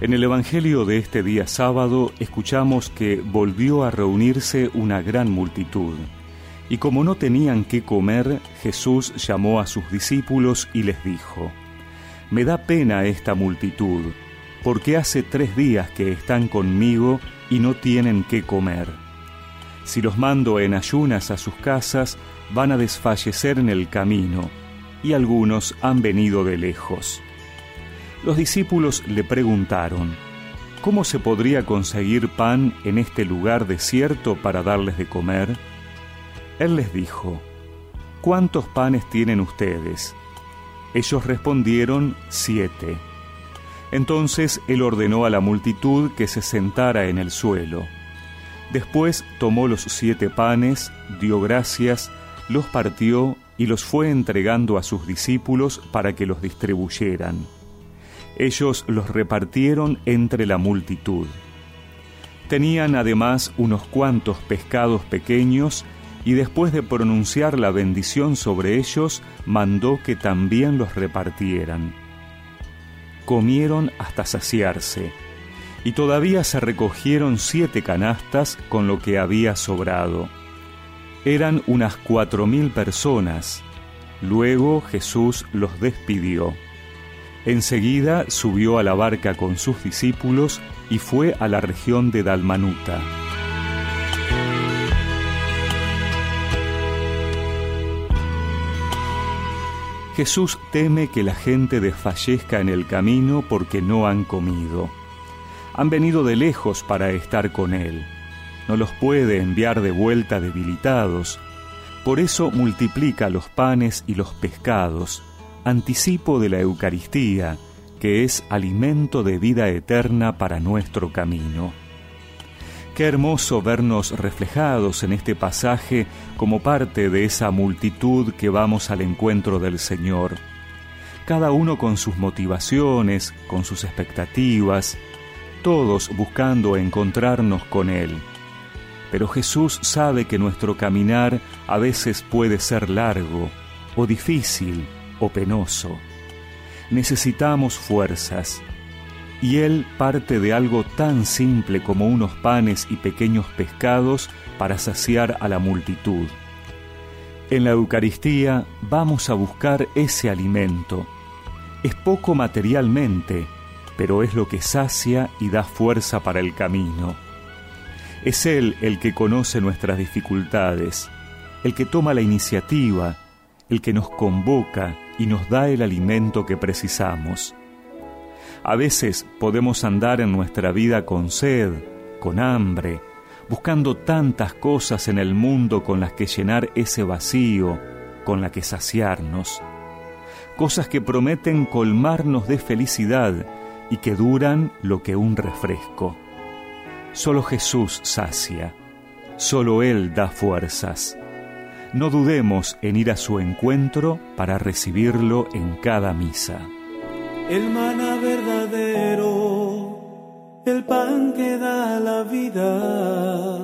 En el Evangelio de este día sábado escuchamos que volvió a reunirse una gran multitud. Y como no tenían qué comer, Jesús llamó a sus discípulos y les dijo, Me da pena esta multitud, porque hace tres días que están conmigo y no tienen qué comer. Si los mando en ayunas a sus casas, van a desfallecer en el camino, y algunos han venido de lejos. Los discípulos le preguntaron, ¿cómo se podría conseguir pan en este lugar desierto para darles de comer? Él les dijo, ¿cuántos panes tienen ustedes? Ellos respondieron, siete. Entonces él ordenó a la multitud que se sentara en el suelo. Después tomó los siete panes, dio gracias, los partió y los fue entregando a sus discípulos para que los distribuyeran. Ellos los repartieron entre la multitud. Tenían además unos cuantos pescados pequeños y después de pronunciar la bendición sobre ellos, mandó que también los repartieran. Comieron hasta saciarse, y todavía se recogieron siete canastas con lo que había sobrado. Eran unas cuatro mil personas. Luego Jesús los despidió. Enseguida subió a la barca con sus discípulos y fue a la región de Dalmanuta. Jesús teme que la gente desfallezca en el camino porque no han comido. Han venido de lejos para estar con Él. No los puede enviar de vuelta debilitados. Por eso multiplica los panes y los pescados anticipo de la Eucaristía, que es alimento de vida eterna para nuestro camino. Qué hermoso vernos reflejados en este pasaje como parte de esa multitud que vamos al encuentro del Señor, cada uno con sus motivaciones, con sus expectativas, todos buscando encontrarnos con Él. Pero Jesús sabe que nuestro caminar a veces puede ser largo o difícil, o penoso. Necesitamos fuerzas, y Él parte de algo tan simple como unos panes y pequeños pescados para saciar a la multitud. En la Eucaristía vamos a buscar ese alimento. Es poco materialmente, pero es lo que sacia y da fuerza para el camino. Es Él el que conoce nuestras dificultades, el que toma la iniciativa, el que nos convoca y nos da el alimento que precisamos. A veces podemos andar en nuestra vida con sed, con hambre, buscando tantas cosas en el mundo con las que llenar ese vacío, con la que saciarnos. Cosas que prometen colmarnos de felicidad y que duran lo que un refresco. Solo Jesús sacia, solo Él da fuerzas no dudemos en ir a su encuentro para recibirlo en cada misa. El maná verdadero, el pan que da la vida,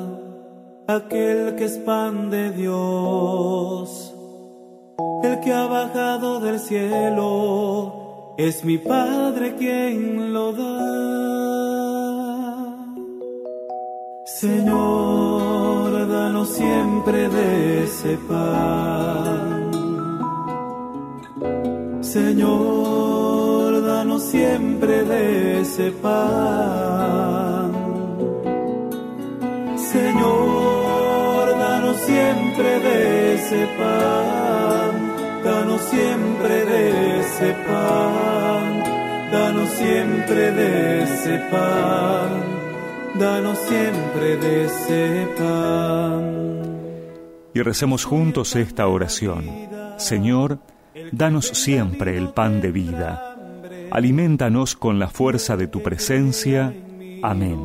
aquel que es pan de Dios, el que ha bajado del cielo, es mi Padre quien lo da. Señor, danos siempre de ese pan. Señor, danos siempre de ese pan. Señor, danos siempre de ese pan. Danos siempre de ese pan. Danos siempre de ese pan danos siempre de ese pan. Y recemos juntos esta oración. Señor, danos siempre el pan de vida. Alimentanos con la fuerza de tu presencia. Amén.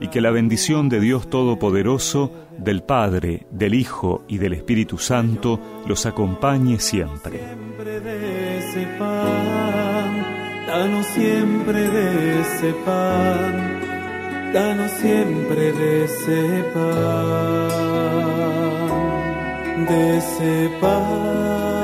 Y que la bendición de Dios Todopoderoso, del Padre, del Hijo y del Espíritu Santo los acompañe siempre. danos siempre de ese pan danos siempre de ese pan, de ese pan.